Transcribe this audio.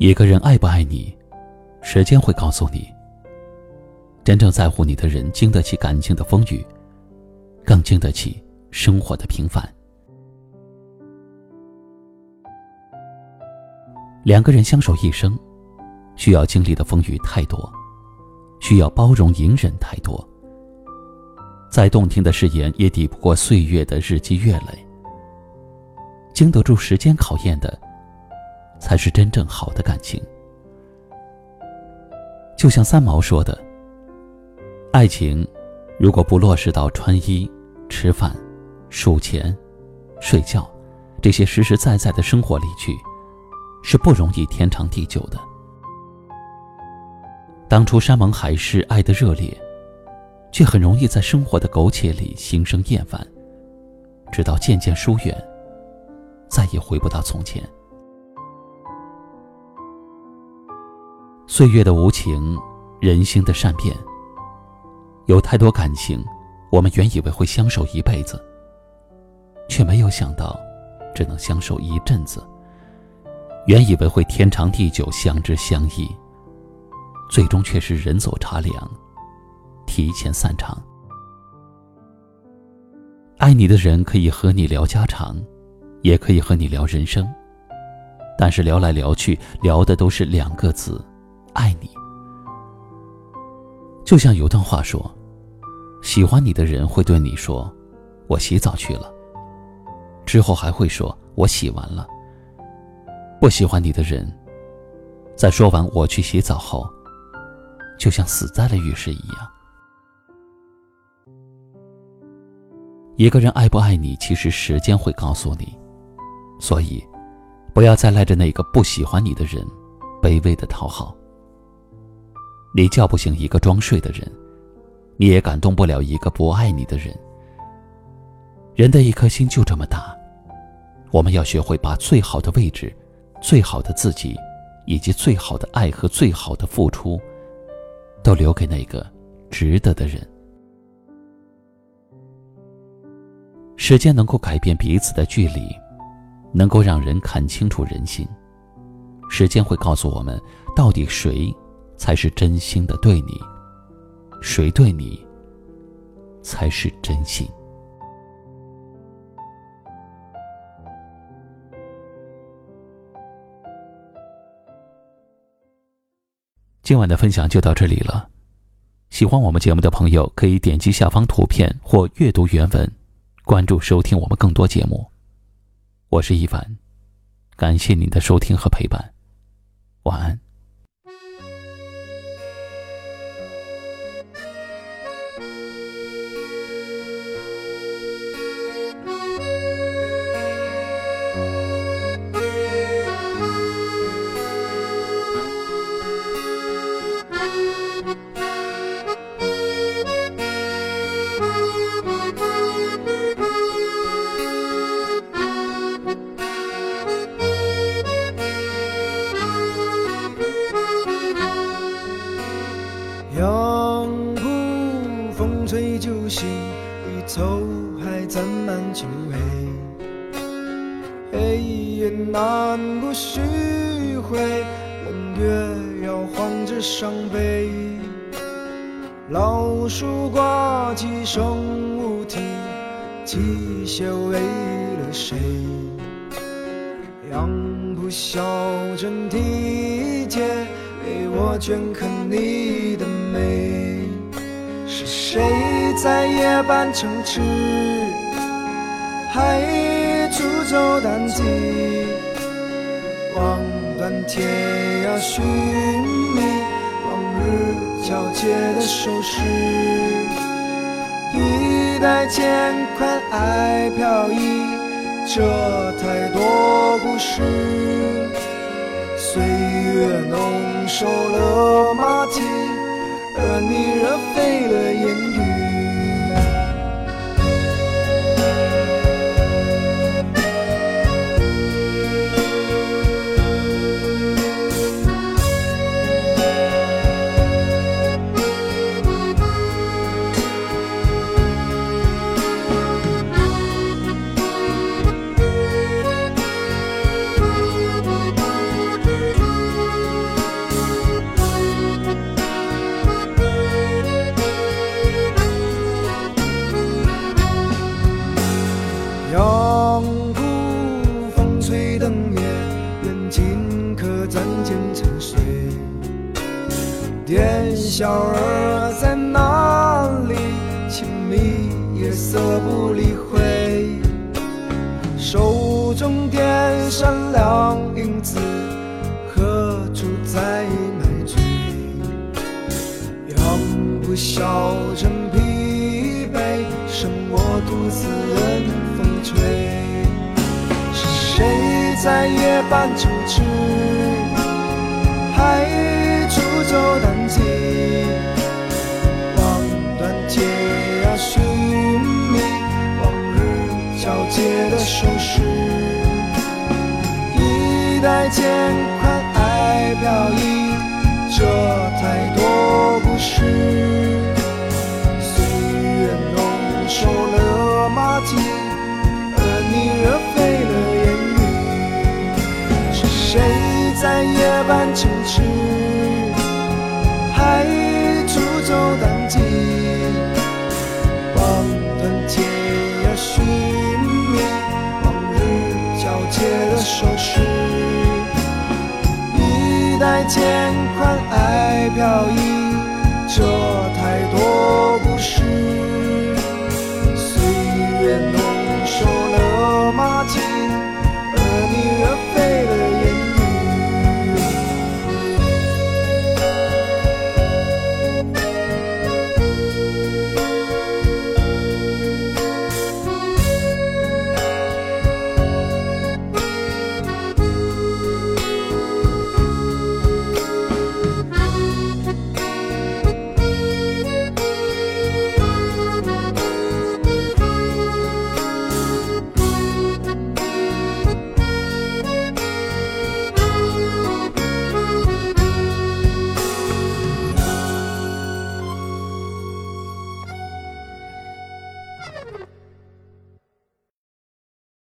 一个人爱不爱你，时间会告诉你。真正在乎你的人，经得起感情的风雨，更经得起生活的平凡。两个人相守一生，需要经历的风雨太多，需要包容隐忍太多。再动听的誓言，也抵不过岁月的日积月累。经得住时间考验的。才是真正好的感情。就像三毛说的：“爱情，如果不落实到穿衣、吃饭、数钱、睡觉这些实实在在的生活里去，是不容易天长地久的。当初山盟海誓，爱的热烈，却很容易在生活的苟且里心生厌烦，直到渐渐疏远，再也回不到从前。”岁月的无情，人心的善变。有太多感情，我们原以为会相守一辈子，却没有想到，只能相守一阵子。原以为会天长地久，相知相依，最终却是人走茶凉，提前散场。爱你的人可以和你聊家常，也可以和你聊人生，但是聊来聊去，聊的都是两个字。爱你，就像有段话说：“喜欢你的人会对你说，我洗澡去了。”之后还会说：“我洗完了。”不喜欢你的人，在说完“我去洗澡”后，就像死在了浴室一样。一个人爱不爱你，其实时间会告诉你。所以，不要再赖着那个不喜欢你的人，卑微的讨好。你叫不醒一个装睡的人，你也感动不了一个不爱你的人。人的一颗心就这么大，我们要学会把最好的位置、最好的自己，以及最好的爱和最好的付出，都留给那个值得的人。时间能够改变彼此的距离，能够让人看清楚人心。时间会告诉我们，到底谁。才是真心的对你，谁对你才是真心。今晚的分享就到这里了，喜欢我们节目的朋友可以点击下方图片或阅读原文，关注收听我们更多节目。我是一凡，感谢您的收听和陪伴，晚安。也难过虚灰，冷月摇晃着伤悲。老树挂几声无题，机械为了谁？杨浦小镇地铁，为我镌刻你的美。是谁？在夜半城池，还出走单骑，望断天涯寻觅，往日皎洁的手势。代渐宽爱飘逸，这太多故事。岁月弄瘦了马蹄，而你热沸了言小儿在哪里？轻迷夜色不理会。手中点闪亮银子，何处在买醉？养不消沉疲惫，剩我独自任风吹。是谁在夜半处痴？还一代渐宽爱飘逸，这太多故事。岁月弄瘦了马蹄，而你热沸了言语。是谁在夜半城池，还煮酒淡鸡，望断天涯寻觅，往日交接的手势。一代渐宽爱飘逸。